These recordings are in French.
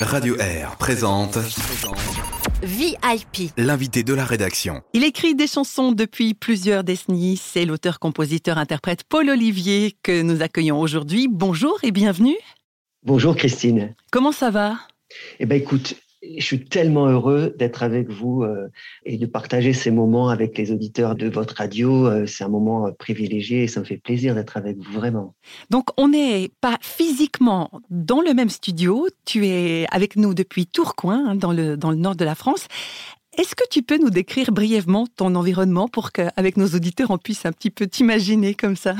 Radio Air présente VIP. l'invité de la rédaction. Il écrit des chansons depuis plusieurs décennies. C'est l'auteur-compositeur-interprète Paul Olivier que nous accueillons aujourd'hui. Bonjour et bienvenue. Bonjour Christine. Comment ça va? Eh ben écoute, je suis tellement heureux d'être avec vous euh, et de partager ces moments avec les auditeurs de votre radio. Euh, c'est un moment euh, privilégié et ça me fait plaisir d'être avec vous vraiment. Donc on n'est pas physiquement dans le même studio. Tu es avec nous depuis Tourcoing, hein, dans, le, dans le nord de la France. Est-ce que tu peux nous décrire brièvement ton environnement pour qu'avec nos auditeurs, on puisse un petit peu t'imaginer comme ça?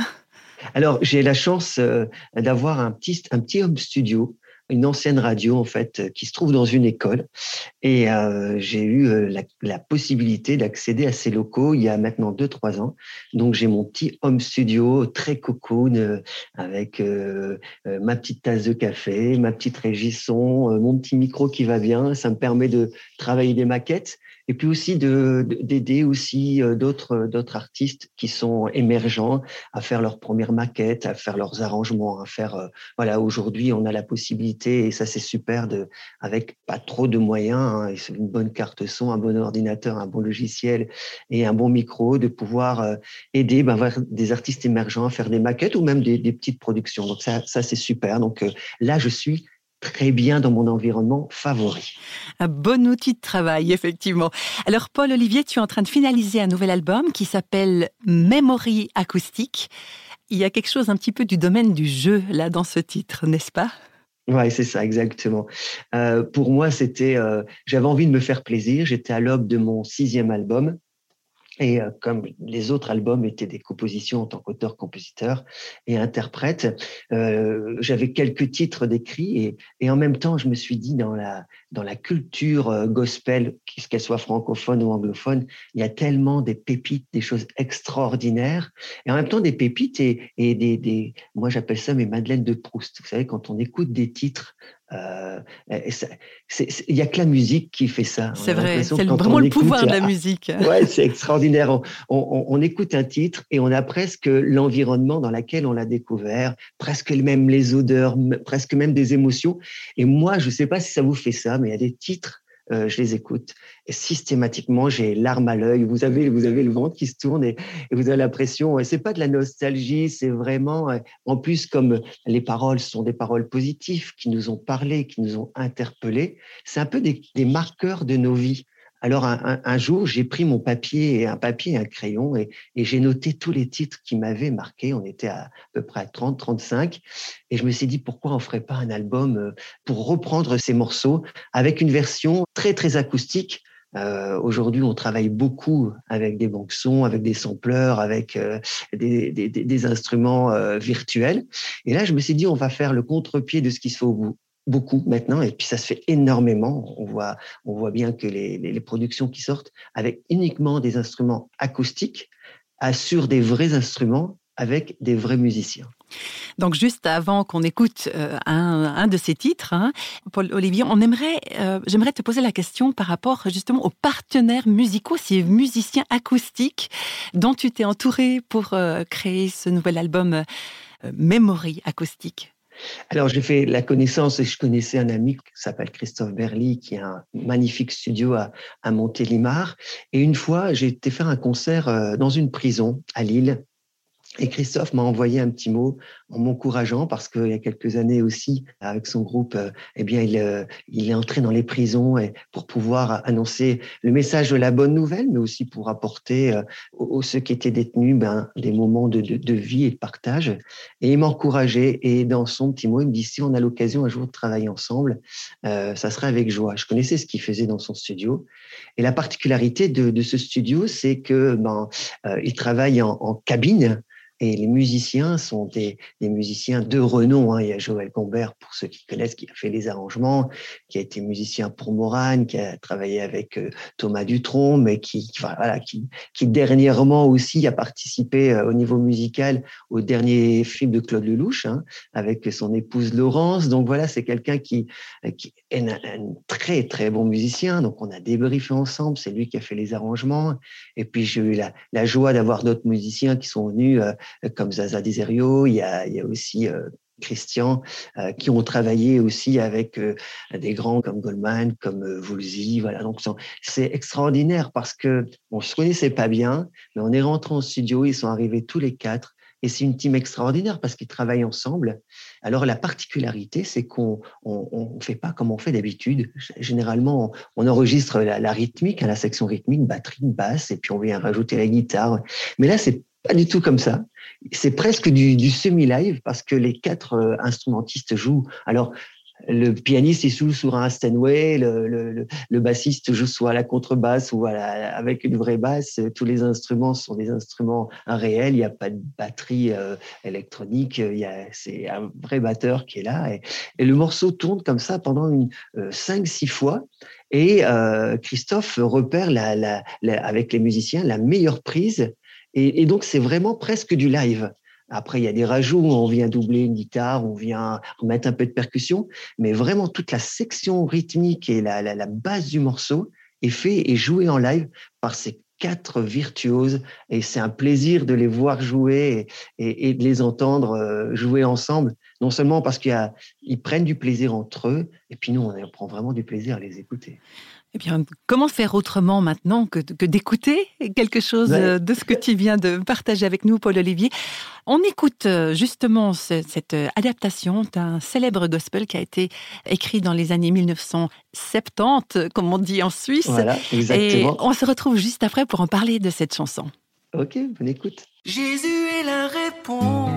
Alors, j'ai la chance euh, d'avoir un petit, un petit home studio une ancienne radio en fait qui se trouve dans une école. Et euh, j'ai eu euh, la, possibilité d'accéder à ces locaux il y a maintenant deux trois ans. Donc j'ai mon petit home studio très cocoon euh, avec euh, euh, ma petite tasse de café ma petite régisson mon petit micro qui va bien. Ça me permet de travailler des maquettes et puis aussi de d'aider aussi d'autres d'autres artistes qui sont émergents à faire leurs premières maquettes à faire leurs arrangements à faire voilà aujourd'hui on a la possibilité et ça c'est super de avec pas trop de moyens hein, une bonne carte son un bon ordinateur un bon logiciel et un bon micro de pouvoir euh, aider ben, des artistes émergents à faire des maquettes ou même des, des petites productions. Donc ça ça c'est super. Donc euh, là je suis très bien dans mon environnement favori. Un bon outil de travail, effectivement. Alors, Paul Olivier, tu es en train de finaliser un nouvel album qui s'appelle Memory acoustique. Il y a quelque chose un petit peu du domaine du jeu là dans ce titre, n'est-ce pas? Ouais, c'est ça, exactement. Euh, pour moi, c'était, euh, j'avais envie de me faire plaisir. J'étais à l'aube de mon sixième album. Et euh, comme les autres albums étaient des compositions en tant qu'auteur, compositeur et interprète, euh, j'avais quelques titres d'écrits et, en même temps, je me suis dit dans la, dans la culture euh, gospel, qu'elle soit francophone ou anglophone, il y a tellement des pépites, des choses extraordinaires et en même temps des pépites et, des, des, moi j'appelle ça mes madeleines de Proust. Vous savez, quand on écoute des titres il y a que la musique qui fait ça. C'est vrai, c'est vraiment le écoute, pouvoir de la musique. Ouais, c'est extraordinaire. On, on, on, écoute un titre et on a presque l'environnement dans lequel on l'a découvert, presque même les odeurs, presque même des émotions. Et moi, je ne sais pas si ça vous fait ça, mais il y a des titres euh, je les écoute et systématiquement j'ai larmes à l'œil. Vous avez vous avez le ventre qui se tourne et, vous avez l'impression. C'est pas de la nostalgie, c'est vraiment en plus comme les paroles sont des paroles positives qui nous ont parlé, qui nous ont interpellés. C'est un peu des marqueurs de nos vies. Alors un, jour, j'ai pris mon papier un papier et un crayon et, j'ai noté tous les titres qui m'avaient marqué. On était à, à peu près à 30, 35 et je me suis dit pourquoi on ferait pas un album euh, pour reprendre ces morceaux avec une version très très acoustique. Euh, Aujourd'hui, on travaille beaucoup avec des banques sons, avec des sampleurs, avec euh, des, instruments virtuels. Et là, je me suis dit, on va faire le contre-pied de ce qui se fait au bout beaucoup maintenant et puis ça se fait énormément. On voit on voit bien que les, productions qui sortent avec uniquement des instruments acoustiques assurent des vrais instruments avec des vrais musiciens. Donc juste avant qu'on écoute euh, un, de ces titres hein, Paul Olivier on aimerait euh, j'aimerais te poser la question par rapport justement aux partenaires musicaux ces musiciens acoustiques dont tu t'es entouré pour euh, créer ce nouvel album Memory acoustique alors j'ai fait la connaissance et je connaissais un ami qui s'appelle Christophe Berly qui a un magnifique studio à, Montélimar. Et une fois j'ai été faire un concert euh, dans une prison à Lille. Et Christophe m'a envoyé un petit mot en m'encourageant parce qu'il y a quelques années aussi, avec son groupe, euh, eh bien, il, euh, il est entré dans les prisons pour pouvoir annoncer le message de la bonne nouvelle, mais aussi pour apporter euh, aux ceux qui étaient détenus ben, des moments de, de, vie et de partage. Et il m'a encouragé et dans son petit mot, il me dit si on a l'occasion un jour de travailler ensemble, euh, ça serait avec joie. Je connaissais ce qu'il faisait dans son studio. Et la particularité de, ce studio, c'est que ben, euh, il travaille en cabine, et les musiciens sont des, des musiciens de renom. Hein. Il y a Joël Gombert, pour ceux qui connaissent, qui a fait les arrangements, qui a été musicien pour Morane, qui a travaillé avec euh, Thomas Dutronc, mais qui, voilà, qui, qui dernièrement aussi a participé euh, au niveau musical au dernier film de Claude Lelouch, hein, avec son épouse Laurence. Donc voilà, c'est quelqu'un qui, qui est un, très très bon musicien. Donc on a débriefé ensemble, c'est lui qui a fait les arrangements. Et puis j'ai eu la, la joie d'avoir d'autres musiciens qui sont venus. Euh, comme Zaza Deserio, il y a, il y a aussi euh, Christian, euh, qui ont travaillé aussi avec euh, des grands comme Goldman, comme euh, Woolsey. Voilà, donc c'est extraordinaire parce que on se connaissait pas bien, mais on est rentré en studio, ils sont arrivés tous les quatre. Et c'est une team extraordinaire parce qu'ils travaillent ensemble. Alors la particularité, c'est qu'on on, fait pas comme on fait d'habitude. Généralement, on, enregistre la, rythmique, hein, la section rythmique, batterie, basse, et puis on vient rajouter la guitare. Mais là, c'est pas du tout comme ça. C'est presque du, semi-live parce que les quatre euh, instrumentistes jouent. Alors, le pianiste il joue sur un Steinway, le, bassiste joue soit à la contrebasse ou avec une vraie basse. Tous les instruments sont des instruments réels. Il n'y a pas de batterie euh, électronique. c'est un vrai batteur qui est là. Et, le morceau tourne comme ça pendant une euh, cinq six fois. Et Christophe repère avec les musiciens la meilleure prise et, donc, c'est vraiment presque du live. Après, il y a des rajouts on vient doubler une guitare, on vient mettre un peu de percussion, mais vraiment toute la section rythmique et la, la, la base du morceau est fait et joué en live par ces quatre virtuoses et c'est un plaisir de les voir jouer et, et, de les entendre euh, jouer ensemble. Non seulement parce qu'ils prennent du plaisir entre eux, et puis nous, on prend vraiment du plaisir à les écouter. Eh bien, comment faire autrement maintenant que, d'écouter quelque chose euh, de ce que tu viens de partager avec nous, Paul Olivier? On écoute euh, justement cette euh, adaptation d'un célèbre gospel qui a été écrit dans les années 1970, comme on dit en Suisse. Voilà, exactement. Et on se retrouve juste après pour en parler de cette chanson. Ok, bonne écoute. Jésus est la réponse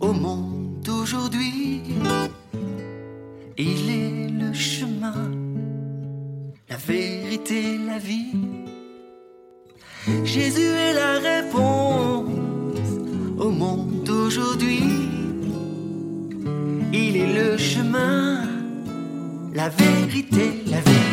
au monde d'aujourd'hui. Il est le chemin la vérité, la vie. Jésus est la réponse au monde d'aujourd'hui. Il est le chemin, la vérité, la vie.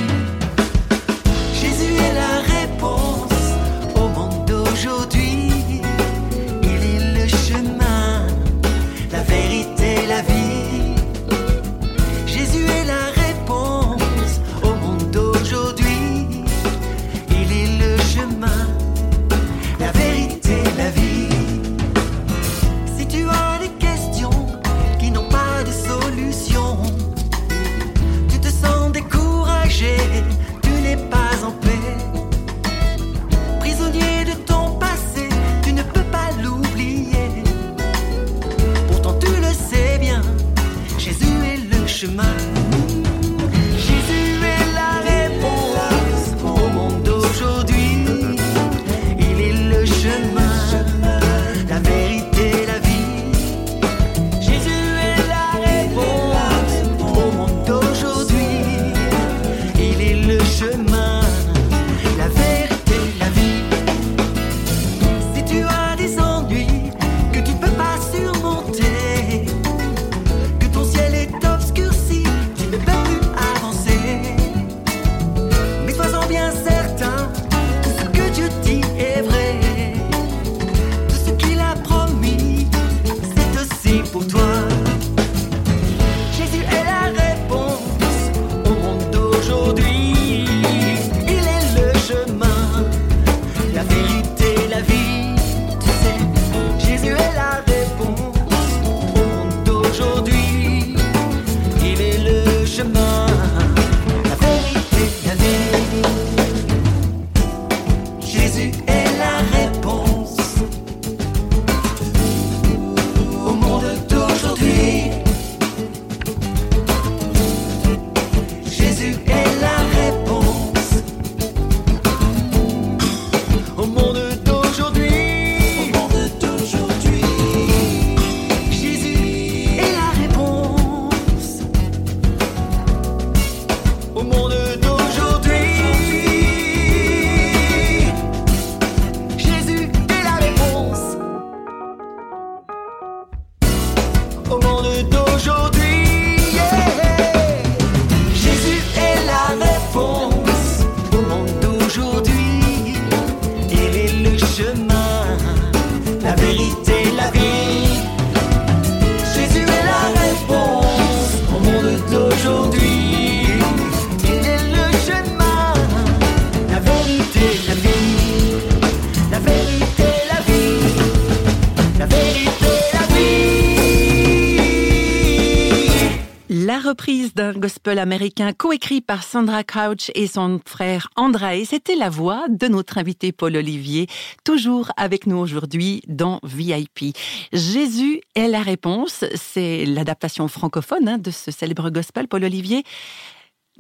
Reprise d'un gospel américain coécrit par Sandra Crouch et son frère André. C'était la voix de notre invité Paul Olivier, toujours avec nous aujourd'hui dans VIP. Jésus est la réponse. C'est l'adaptation francophone hein, de ce célèbre gospel, Paul Olivier.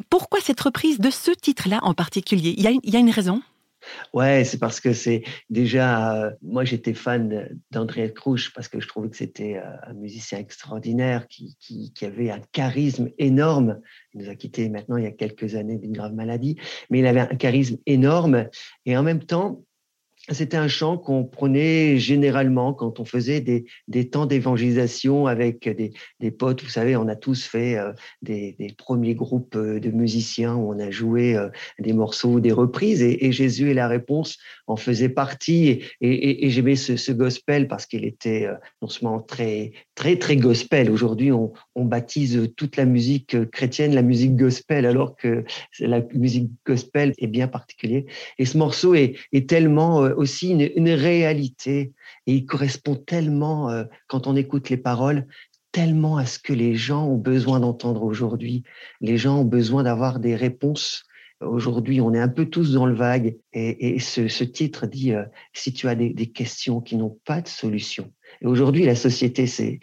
Pourquoi cette reprise de ce titre-là en particulier? Il y, a, une raison? Ouais, c'est parce que c'est déjà, euh, moi j'étais fan d'André Crouch parce que je trouvais que c'était euh, un musicien extraordinaire qui, qui, qui, avait un charisme énorme. Il nous a quittés maintenant il y a quelques années d'une grave maladie, mais il avait un charisme énorme et en même temps, c'était un chant qu'on prenait généralement quand on faisait des, des temps d'évangélisation avec des, des, potes. Vous savez, on a tous fait euh, des, des, premiers groupes euh, de musiciens où on a joué euh, des morceaux, des reprises, et, et, Jésus et la réponse en faisait partie. Et, et, et j'aimais ce, ce, gospel parce qu'il était non seulement très, très, très gospel. Aujourd'hui, on, on, baptise toute la musique chrétienne la musique gospel, alors que la musique gospel est bien particulière. Et ce morceau est, est tellement aussi une, réalité et il correspond tellement, euh, quand on écoute les paroles, tellement à ce que les gens ont besoin d'entendre aujourd'hui. Les gens ont besoin d'avoir des réponses. Aujourd'hui, on est un peu tous dans le vague et, ce, titre dit euh, si tu as des, questions qui n'ont pas de solution. Et aujourd'hui, la société, c'est,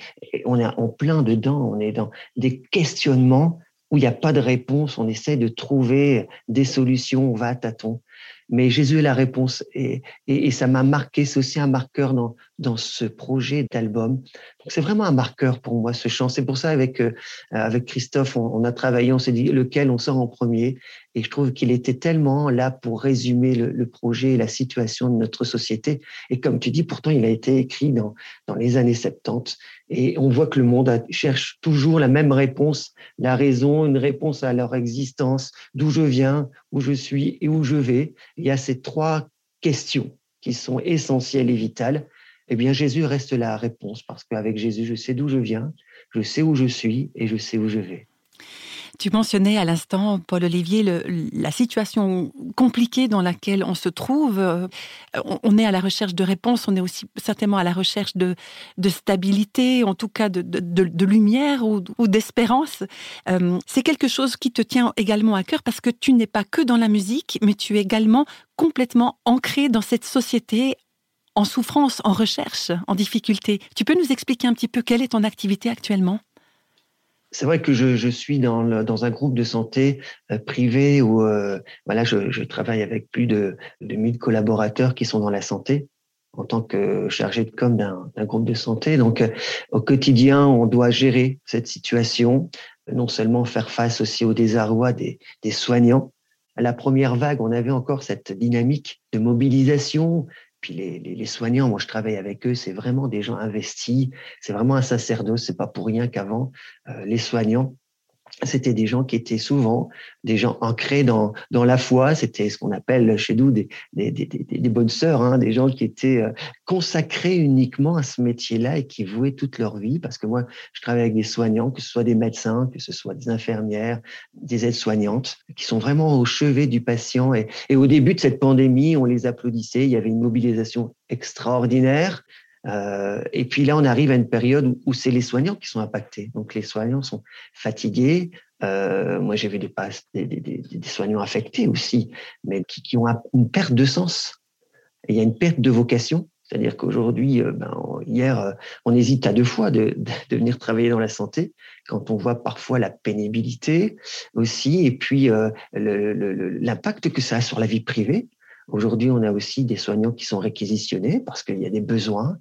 on est en plein dedans, on est dans des questionnements où il n'y a pas de réponse, on essaie de trouver des solutions, on va à tâtons mais Jésus est la réponse et, et, et ça m'a marqué. C'est aussi un marqueur dans, dans ce projet d'album. C'est vraiment un marqueur pour moi ce chant. C'est pour ça avec euh, avec Christophe, on, a travaillé, on s'est dit lequel on sort en premier. Et je trouve qu'il était tellement là pour résumer le, projet et la situation de notre société. Et comme tu dis, pourtant il a été écrit dans dans les années 70. Et on voit que le monde cherche toujours la même réponse, la raison, une réponse à leur existence, d'où je viens, où je suis et où je vais il y a ces trois questions qui sont essentielles et vitales. Eh bien, Jésus reste la réponse parce qu'avec Jésus, je sais d'où je viens, je sais où je suis et je sais où je vais. Tu mentionnais à l'instant, Paul Olivier, la situation compliquée dans laquelle on se trouve. Euh, on, est à la recherche de réponses, on est aussi certainement à la recherche de, de stabilité, en tout cas de, de, lumière ou, ou d'espérance. Euh, c'est quelque chose qui te tient également à cœur parce que tu n'es pas que dans la musique, mais tu es également complètement ancré dans cette société en souffrance, en recherche, en difficulté. Tu peux nous expliquer un petit peu quelle est ton activité actuellement? C'est vrai que je, suis dans, un groupe de santé euh, privé où euh, voilà, je, travaille avec plus de, de 1000 collaborateurs qui sont dans la santé en tant que chargé de com d'un groupe de santé. Donc, euh, au quotidien, on doit gérer cette situation, non seulement faire face aussi au désarroi des soignants. À la première vague, on avait encore cette dynamique de mobilisation, puis les, soignants, moi je travaille avec eux, c'est vraiment des gens investis, c'est vraiment un sacerdoce, c'est pas pour rien qu'avant euh, les soignants c'était des gens qui étaient souvent des gens ancrés dans, dans la foi. C'était ce qu'on appelle chez nous des, des, des, bonnes sœurs, hein, des gens qui étaient euh, consacrés uniquement à ce métier-là et qui vouaient toute leur vie. Parce que moi, je travaille avec des soignants, que ce soit des médecins, que ce soit des infirmières, des aides-soignantes, qui sont vraiment au chevet du patient. Et au début de cette pandémie, on les applaudissait. Il y avait une mobilisation extraordinaire. Euh, et puis là, on arrive à une période où, c'est les soignants qui sont impactés. Donc les soignants sont fatigués. Euh, moi, j'ai vu des, soignants affectés aussi, mais qui, ont une perte de sens. Il y a une perte de vocation. C'est-à-dire qu'aujourd'hui, euh, ben, hier, on hésite à deux fois de, venir travailler dans la santé quand on voit parfois la pénibilité aussi, et puis l'impact que ça a sur la vie privée. Aujourd'hui, on a aussi des soignants qui sont réquisitionnés parce qu'il y a des besoins.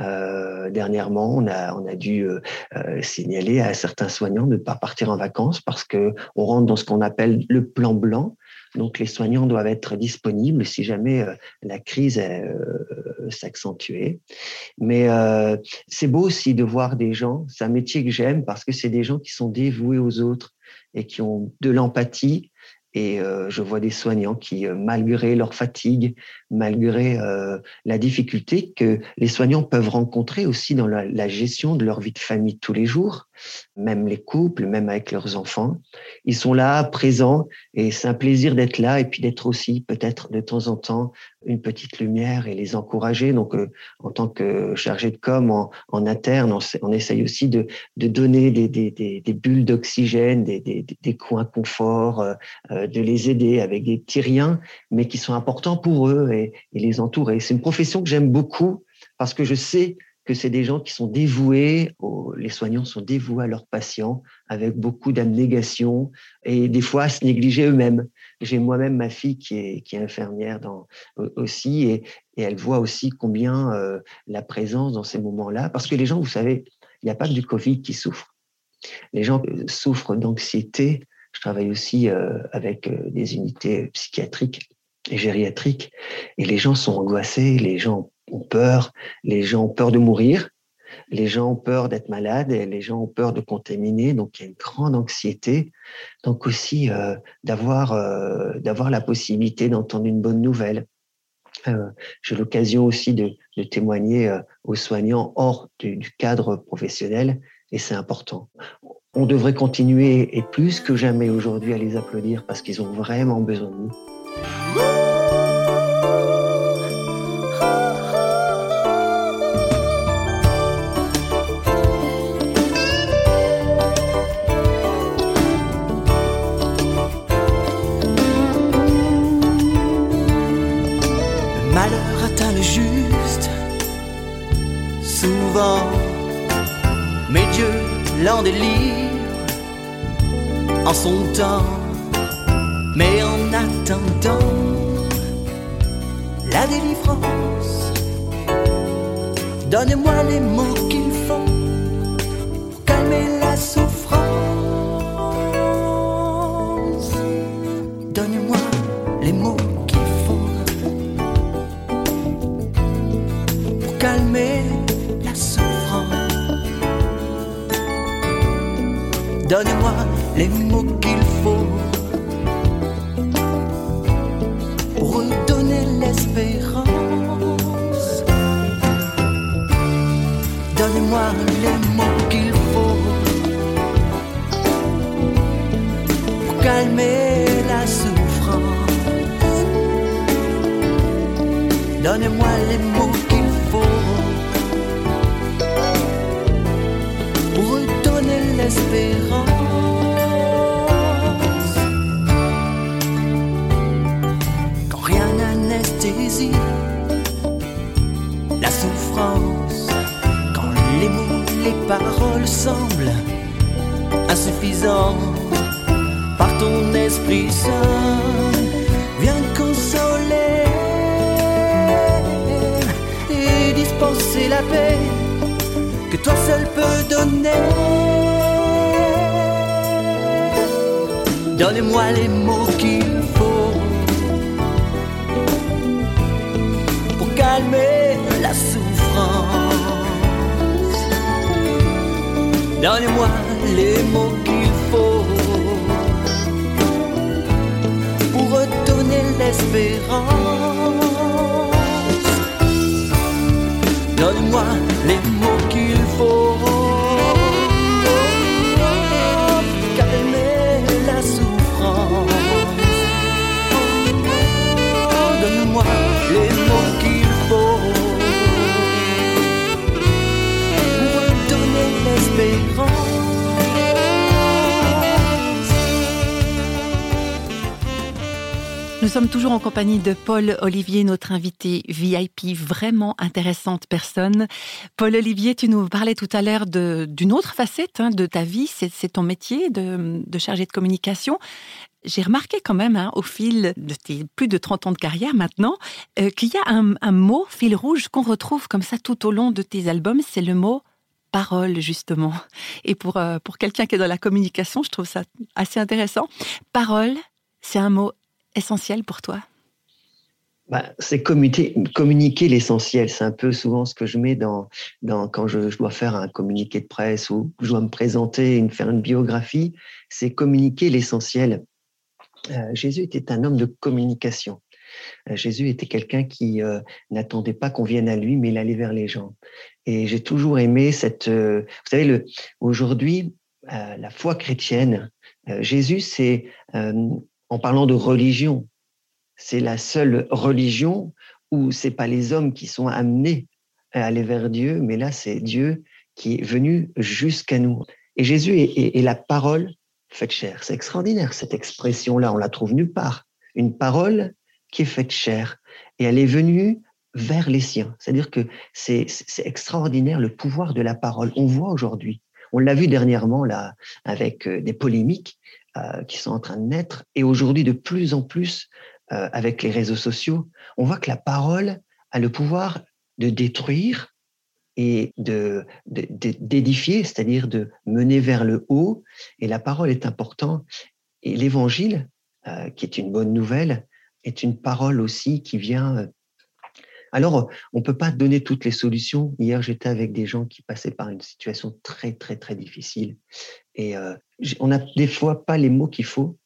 Euh, dernièrement, on a, on a dû euh, euh, signaler à certains soignants de ne pas partir en vacances parce que on rentre dans ce qu'on appelle le plan blanc. Donc, les soignants doivent être disponibles si jamais la crise s'accentuait. Mais c'est beau aussi de voir des gens. C'est un métier que j'aime parce que c'est des gens qui sont dévoués aux autres et qui ont de l'empathie et euh, je vois des soignants qui, euh, malgré leur fatigue, malgré euh, la difficulté que les soignants peuvent rencontrer aussi dans la, gestion de leur vie de famille tous les jours, même les couples, même avec leurs enfants. Ils sont là, présents, et c'est un plaisir d'être là et puis d'être aussi peut-être de temps en temps une petite lumière et les encourager. Donc, euh, en tant que chargé de com en, interne, on, essaye aussi de, de donner des, des, des, bulles d'oxygène, des, coins confort, euh, euh, de les aider avec des petits riens, mais qui sont importants pour eux et les entourer. C'est une profession que j'aime beaucoup parce que je sais que c'est des gens qui sont dévoués, les soignants sont dévoués à leurs patients avec beaucoup d'abnégation et des fois à se négliger eux-mêmes. J'ai moi-même ma fille qui est, infirmière aussi et, et elle voit aussi combien euh, la présence dans ces moments-là, parce que les gens, vous savez, il n'y a pas que du Covid qui souffre. Les gens euh, souffrent d'anxiété. Je travaille aussi euh, avec des unités psychiatriques et gériatriques et les gens sont angoissés, les gens ont peur, les gens ont peur de mourir, les gens ont peur d'être malades, les gens ont peur de contaminer, donc il y a une grande anxiété. Donc aussi euh, d'avoir euh, d'avoir la possibilité d'entendre une bonne nouvelle. Euh, J'ai l'occasion aussi de, témoigner aux soignants hors du, du cadre professionnel, et c'est important. On devrait continuer et plus que jamais aujourd'hui à les applaudir parce qu'ils ont vraiment besoin de nous. Délire en son temps. Mais en attendant la délivrance, donne-moi les mots qu'il faut pour calmer la souffrance. Donne-moi les mots qu'il paroles semblent insuffisants, par ton esprit saint, viens consoler et dispenser la paix que toi seul peux donner. Donne-moi les mots Donne-moi les mots qu'il faut pour redonner l'espérance. Donne-moi les mots sommes toujours en compagnie de Paul Olivier, notre invité VIP, vraiment intéressante personne. Paul Olivier, tu nous parlais tout à l'heure d'une autre facette hein, de ta vie, c'est ton métier de, de chargé de communication j'ai remarqué quand même, hein, au fil de tes plus de 30 ans de carrière maintenant, euh, qu'il y a un, mot, fil rouge, qu'on retrouve comme ça tout au long de tes albums, c'est le mot parole, justement. Et pour, euh, pour quelqu'un qui est dans la communication, je trouve ça assez intéressant. Parole, c'est un mot essentiel pour toi? Bah, c'est communiquer, l'essentiel. C'est un peu souvent ce que je mets dans, quand je, dois faire un communiqué de presse ou je dois me présenter, une, faire une biographie. C'est communiquer l'essentiel. Euh, Jésus était un homme de communication. Jésus était quelqu'un qui n'attendait pas qu'on vienne à lui, mais il allait vers les gens. Et j'ai toujours aimé cette. vous savez, le, aujourd'hui, la foi chrétienne, Jésus, c'est en parlant de religion, c'est la seule religion où c'est pas les hommes qui sont amenés à aller vers Dieu, mais là c'est Dieu qui est venu jusqu'à nous. Et Jésus est, la parole faite chair. C'est extraordinaire cette expression-là, on la trouve nulle part. Une parole qui est faite chair et elle est venue vers les siens. C'est-à-dire que c'est extraordinaire le pouvoir de la parole. On voit aujourd'hui, on l'a vu dernièrement là avec euh, des polémiques euh, qui sont en train de naître et aujourd'hui de plus en plus euh, avec les réseaux sociaux, on voit que la parole a le pouvoir de détruire et de, d'édifier, c'est-à-dire de mener vers le haut. Et la parole est importante. Et l'évangile, euh, qui est une bonne nouvelle, est une parole aussi qui vient. Euh, alors, on ne peut pas donner toutes les solutions. Hier, j'étais avec des gens qui passaient par une situation très, très, très difficile. Et on n'a des fois pas les mots qu'il faut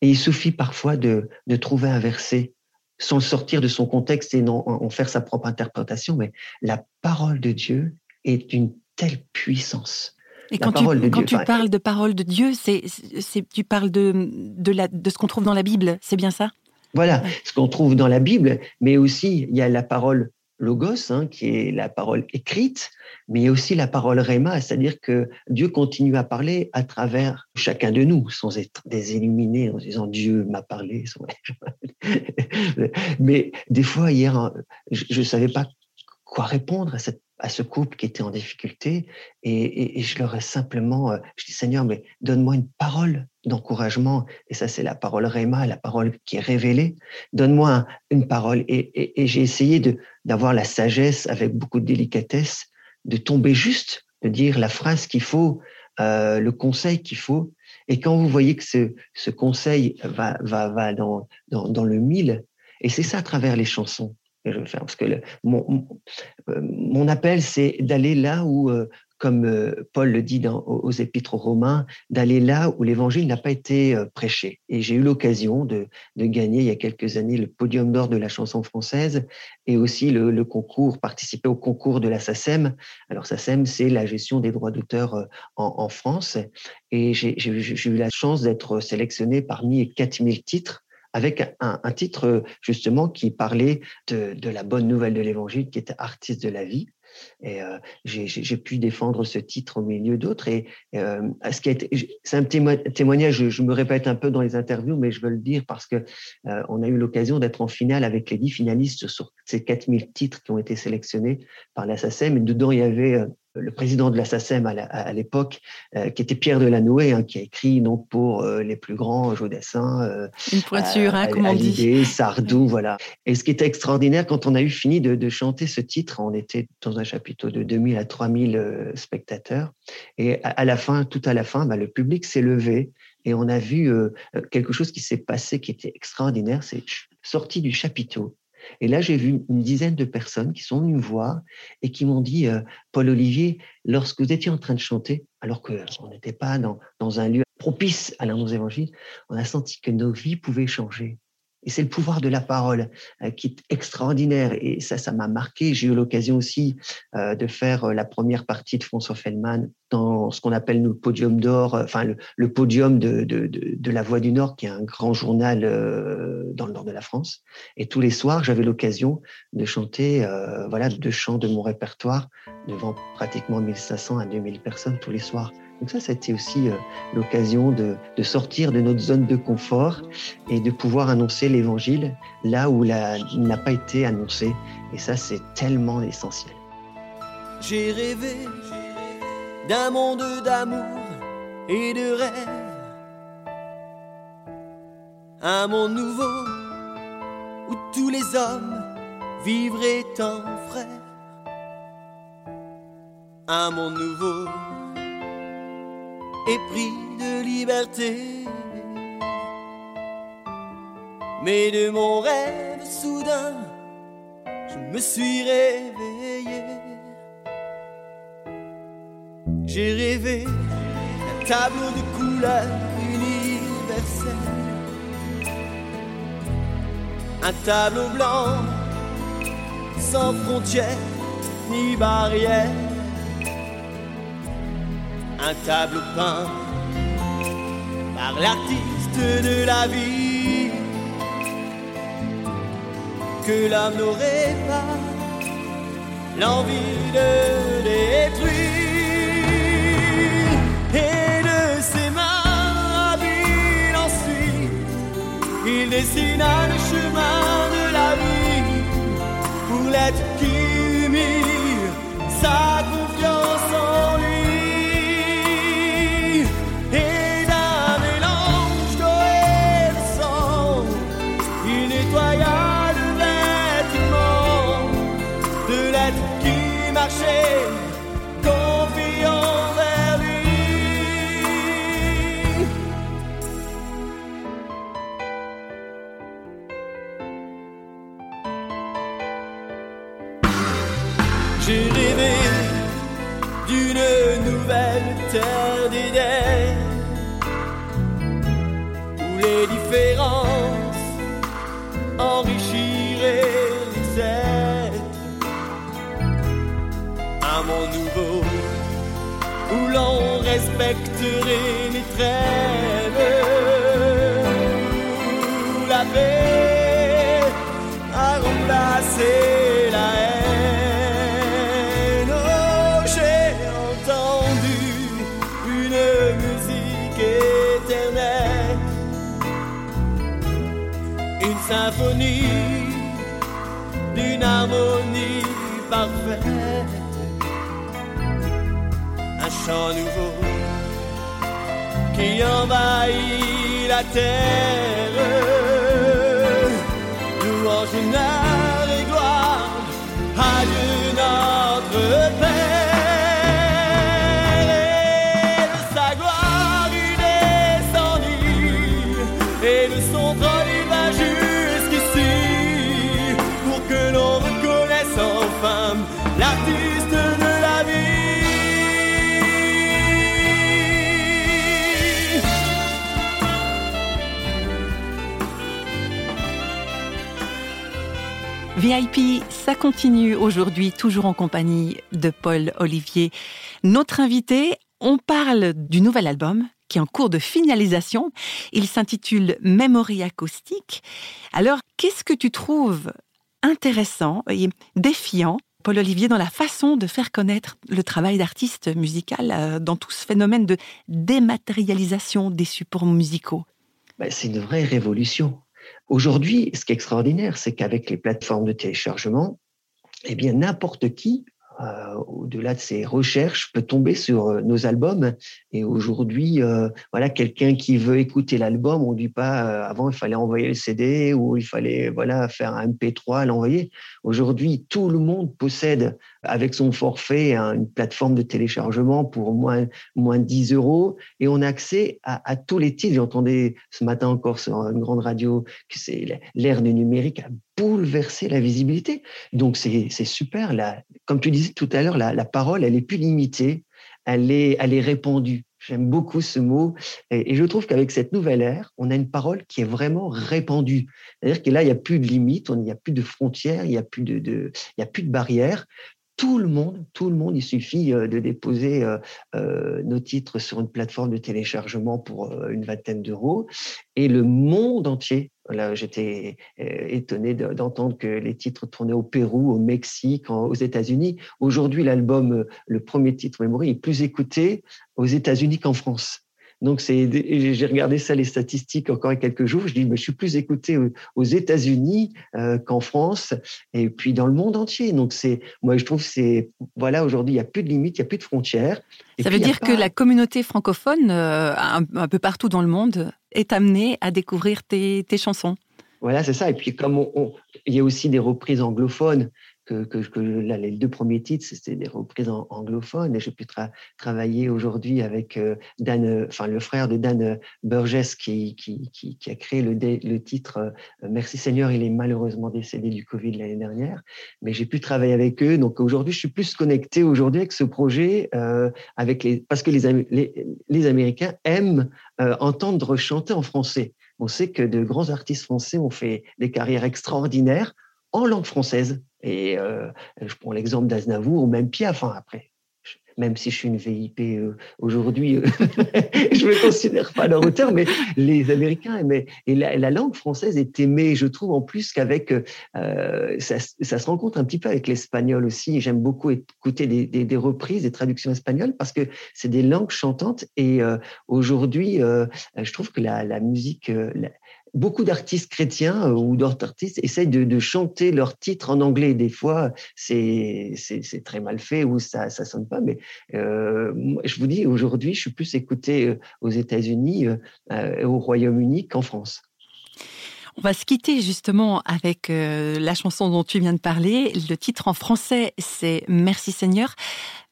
et il suffit parfois de, de trouver un verset sans sortir de son contexte et non en faire sa propre interprétation, mais la parole de Dieu est d'une telle puissance. Et quand, tu, quand tu, parles de parole de Dieu, c'est, tu parles de, de, la, de ce qu'on trouve dans la Bible, c'est bien ça? Voilà, ce qu'on trouve dans la Bible, mais aussi il y a la parole logos, hein, qui est la parole écrite, mais il y a aussi la parole réma, c'est-à-dire que Dieu continue à parler à travers chacun de nous, sans être des illuminés en disant Dieu m'a parlé. mais des fois, hier, je ne savais pas quoi répondre à cette à ce couple qui était en difficulté et, je leur ai simplement, euh, je dis Seigneur, mais donne-moi une parole d'encouragement et ça c'est la parole Réma, la parole qui est révélée. Donne-moi une parole et, j'ai essayé d'avoir la sagesse avec beaucoup de délicatesse de tomber juste, de dire la phrase qu'il faut, euh, le conseil qu'il faut. Et quand vous voyez que ce, ce conseil va, va, va dans, dans, dans le mille, et c'est ça à travers les chansons. Parce que mon, euh, mon, appel, c'est d'aller là où, euh, comme euh, Paul le dit dans, aux Épîtres Romains, d'aller là où l'Évangile n'a pas été prêché. Et j'ai eu l'occasion de, gagner il y a quelques années le podium d'or de la chanson française et aussi le, concours, participer au concours de la SACEM. Alors SACEM, c'est la gestion des droits d'auteur en, en, France. Et j'ai eu la chance d'être sélectionné parmi 4000 titres avec un, titre justement qui parlait de la bonne nouvelle de l'Évangile, qui était artiste de la vie. Et euh, j'ai pu défendre ce titre au milieu d'autres. Et euh, ce qui c'est un témoignage. Je, me répète un peu dans les interviews, mais je veux le dire parce que euh, on a eu l'occasion d'être en finale avec les dix finalistes sur ces 4000 titres qui ont été sélectionnés par la SACEM. Et dedans, il y avait le président de la SACEM à l'époque, euh, qui était Pierre Delanoë, hein, qui a écrit donc pour euh, les plus grands, Jodassin, euh, une pointure, hein, comme on dit, Sardou, voilà. Et ce qui était extraordinaire, quand on a eu fini de, chanter ce titre, on était dans un chapiteau de 2000 à 3000 spectateurs, et à, la fin, tout à la fin, bah, le public s'est levé et on a vu quelque chose qui s'est passé qui était extraordinaire. C'est sorti du chapiteau et là, j'ai vu une dizaine de personnes qui sont venues me voir et qui m'ont dit, euh, Paul Olivier, lorsque vous étiez en train de chanter, alors qu'on n'était pas dans, un lieu propice à l'un évangiles, on a senti que nos vies pouvaient changer. Et c'est le pouvoir de la parole euh, qui est extraordinaire. Et ça, ça m'a marqué. J'ai eu l'occasion aussi euh, de faire euh, la première partie de François Feldman dans ce qu'on appelle nous le podium d'or, enfin le, podium de, de, de, La Voix du Nord, qui est un grand journal dans le nord de la France. Et tous les soirs, j'avais l'occasion de chanter voilà deux chants de mon répertoire devant pratiquement 1500 à 2000 personnes tous les soirs. Donc ça, ça a été aussi euh, l'occasion de, sortir de notre zone de confort et de pouvoir annoncer l'évangile là où il n'a pas été annoncé. Et ça, c'est tellement essentiel. J'ai rêvé d'un monde d'amour et de rêve. Un monde nouveau où tous les hommes vivraient en frères. Un monde nouveau épris de liberté. Mais de mon rêve soudain, je me suis réveillé. J'ai rêvé un tableau de couleurs universel. un tableau blanc, sans frontières ni barrières, un tableau peint par l'artiste de la vie que l'homme n'aurait pas l'envie de détruire. Et de ses mains habiles ensuite il dessina le chemin de la vie pour l'être qui mire sa respecterait les la paix a remplacé la haine. Oh, j'ai entendu une musique éternelle, une symphonie d'une harmonie parfaite, un chant nouveau qui envahit la terre. Louange, honneur et gloire à Dieu notre Père. VIP, ça continue aujourd'hui, toujours en compagnie de Paul Olivier. Notre invité, on parle du nouvel album qui est en cours de finalisation. Il s'intitule Memory acoustique. Alors, qu'est-ce que tu trouves intéressant et défiant, Paul Olivier, dans la façon de faire connaître le travail d'artiste musical euh, dans tout ce phénomène de dématérialisation des supports musicaux? Ben, c'est une vraie révolution. Aujourd'hui, ce qui est extraordinaire, c'est qu'avec les plateformes de téléchargement, eh bien, n'importe qui, euh, au-delà de ses recherches, peut tomber sur euh, nos albums. Et aujourd'hui, euh, voilà, quelqu'un qui veut écouter l'album, on dit pas avant il fallait envoyer le CD ou il fallait voilà faire un MP3 l'envoyer. Aujourd'hui, tout le monde possède avec son forfait une plateforme de téléchargement pour moins moins 10 euros et on a accès à, tous les titres. J'entendais ce matin encore sur une grande radio que c'est l'ère du numérique bouleversé la visibilité. Donc c'est super. Comme tu disais tout à l'heure, la, parole elle est plus limitée, elle est elle est répandue. J'aime beaucoup ce mot et, je trouve qu'avec cette nouvelle ère, on a une parole qui est vraiment répandue. C'est-à-dire que là, il n'y a plus de limites, il n'y a plus de frontières, il n'y a de, de, a plus de barrières tout le monde, tout le monde, il suffit euh, de déposer euh, euh, nos titres sur une plateforme de téléchargement pour une vingtaine d'euros et le monde entier. Là, j'étais étonné de- d'entendre que les titres tournaient au Pérou, au Mexique, aux États-Unis. Aujourd'hui, l'album, le premier titre Memory, est plus écouté aux États-Unis qu'en France. Donc, c'est, j'ai regardé ça, les statistiques, encore il y a quelques jours. Je dis, mais je suis plus écouté aux- États-Unis euh, qu'en France et puis dans le monde entier. Donc, c'est, moi, je trouve, que c'est, voilà, aujourd'hui, il n'y a plus de limites, il n'y a plus de frontières. Et Ça puis, veut dire que la communauté francophone, euh, un, un peu partout dans le monde, est amenée à découvrir tes, tes chansons. Voilà, c'est ça. Et puis, comme on, on- il y a aussi des reprises anglophones que, là, les deux premiers titres, c'était des reprises anglophones. Et j'ai pu travailler aujourd'hui avec Dan, enfin le frère de Dan Burgess qui, a créé le, titre Merci Seigneur, il est malheureusement décédé du Covid l'année dernière. Mais j'ai pu travailler avec eux. Donc aujourd'hui, je suis plus connecté aujourd'hui avec ce projet, avec les, parce que les, les Américains aiment entendre chanter en français. On sait que de grands artistes français ont fait des carrières extraordinaires en langue française. Et euh, je prends l'exemple d'Aznavour ou même Piaf. Hein, après, même si je suis une VIP euh, aujourd'hui, euh, je me considère pas à leur hauteur, mais les Américains aimaient. Et la, langue française est aimée, je trouve, en plus qu'avec, ça, se rencontre un petit peu avec l'espagnol aussi. J'aime beaucoup écouter des, reprises, des traductions espagnoles, parce que c'est des langues chantantes. Et aujourd'hui, je trouve que la musique, beaucoup d'artistes chrétiens euh, ou d'autres artistes essayent de, chanter leurs titres en anglais. Des fois, c'est très mal fait ou ça ne sonne pas. Mais euh, je vous dis, aujourd'hui, je suis plus écouté euh, aux États-Unis et au Royaume-Uni qu'en France. On va se quitter justement avec la chanson dont tu viens de parler. Le titre en français, c'est Merci Seigneur.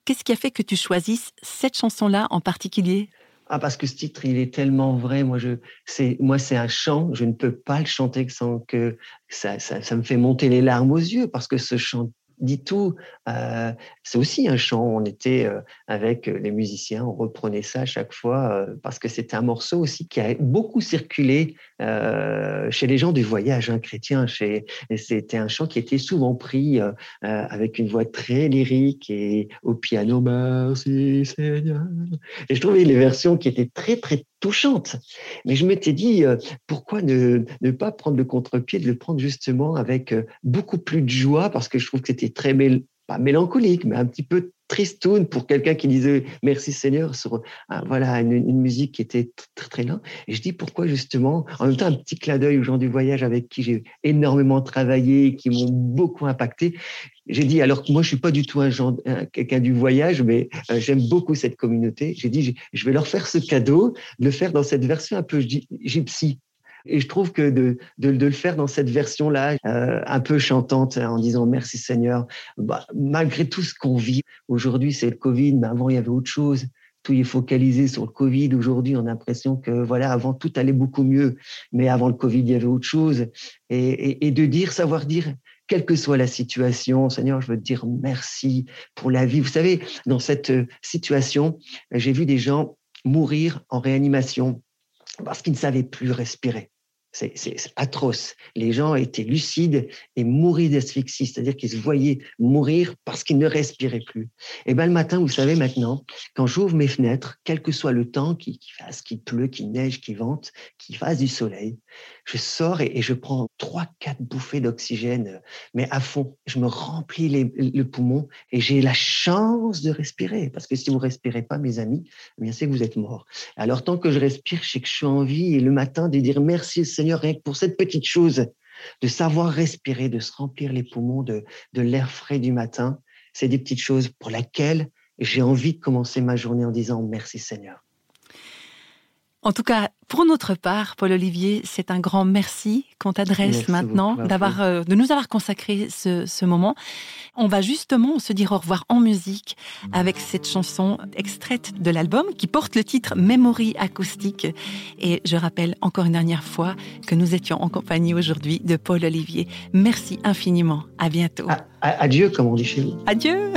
Qu'est-ce qui a fait que tu choisisses cette chanson-là en particulier? Ah, parce que ce titre, il est tellement vrai. Moi, je, c'est, moi, c'est un chant. Je ne peux pas le chanter sans que ça, ça, ça me fait monter les larmes aux yeux parce que ce chant dit tout. Euh, c'est aussi un chant. On était euh, avec les musiciens, on reprenait ça à chaque fois euh, parce que c'était un morceau aussi qui a beaucoup circulé chez les gens du voyage hein, chrétien. Chez, c'était un chant qui était souvent pris avec une voix très lyrique et au piano. Merci Seigneur. Et je trouvais les versions qui étaient très très touchante. Mais je m'étais dit, euh, pourquoi ne, ne, pas prendre le contre-pied, de le prendre justement avec euh, beaucoup plus de joie, parce que je trouve que c'était très, pas mélancolique, mais un petit peu tristoun pour quelqu'un qui disait merci Seigneur sur voilà une, musique qui était très très lente. Et je dis pourquoi justement, en même temps un petit clin d'œil aux gens du voyage avec qui j'ai énormément travaillé, qui m'ont beaucoup impacté. J'ai dit alors que moi je suis pas du tout un genre quelqu'un du voyage, mais euh, j'aime beaucoup cette communauté. J'ai dit je vais leur faire ce cadeau, de le faire dans cette version un peu gypsy et je trouve que de, le faire dans cette version-là, euh, un peu chantante, en disant merci Seigneur, bah, malgré tout ce qu'on vit, aujourd'hui c'est le Covid, mais avant il y avait autre chose. Tout est focalisé sur le Covid. Aujourd'hui, on a l'impression que voilà, avant tout allait beaucoup mieux, mais avant le Covid, il y avait autre chose. Et, et, de dire, savoir dire, quelle que soit la situation, Seigneur, je veux te dire merci pour la vie. Vous savez, dans cette situation, j'ai vu des gens mourir en réanimation parce qu'ils ne savaient plus respirer. C'est atroce. Les gens étaient lucides et mouraient d'asphyxie, c'est-à-dire qu'ils se voyaient mourir parce qu'ils ne respiraient plus. Et bien le matin, vous savez maintenant, quand j'ouvre mes fenêtres, quel que soit le temps, qu'il fasse, qu'il pleut, qu'il neige, qu'il vente, qu'il fasse du soleil, je sors et, je prends trois, quatre bouffées d'oxygène, mais à fond. Je me remplis le poumon et j'ai la chance de respirer. Parce que si vous respirez pas, mes amis, eh bien c'est que vous êtes mort. Alors tant que je respire, je sais que je suis en vie et le matin de dire merci Seigneur rien que pour cette petite chose, de savoir respirer, de se remplir les poumons de, de l'air frais du matin. C'est des petites choses pour lesquelles j'ai envie de commencer ma journée en disant merci Seigneur. En tout cas, pour notre part, Paul Olivier, c'est un grand merci qu'on t'adresse maintenant d'avoir, euh, de nous avoir consacré ce, moment. On va justement se dire au revoir en musique avec cette chanson extraite de l'album qui porte le titre Memory acoustique. Et je rappelle encore une dernière fois que nous étions en compagnie aujourd'hui de Paul Olivier. Merci infiniment. À bientôt. adieu, comme on dit chez vous. Adieu.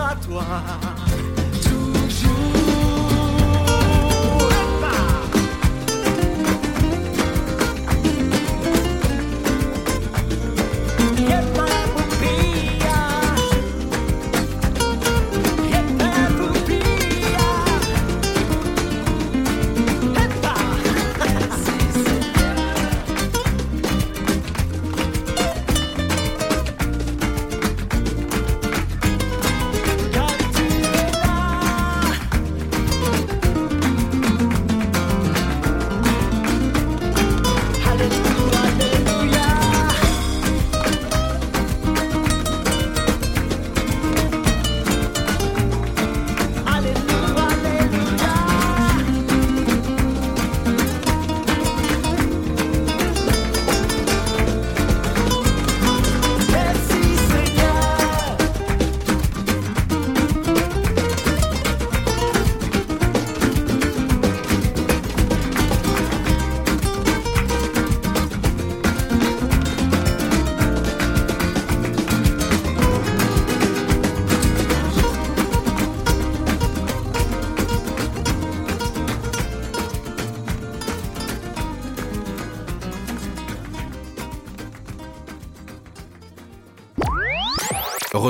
À toi.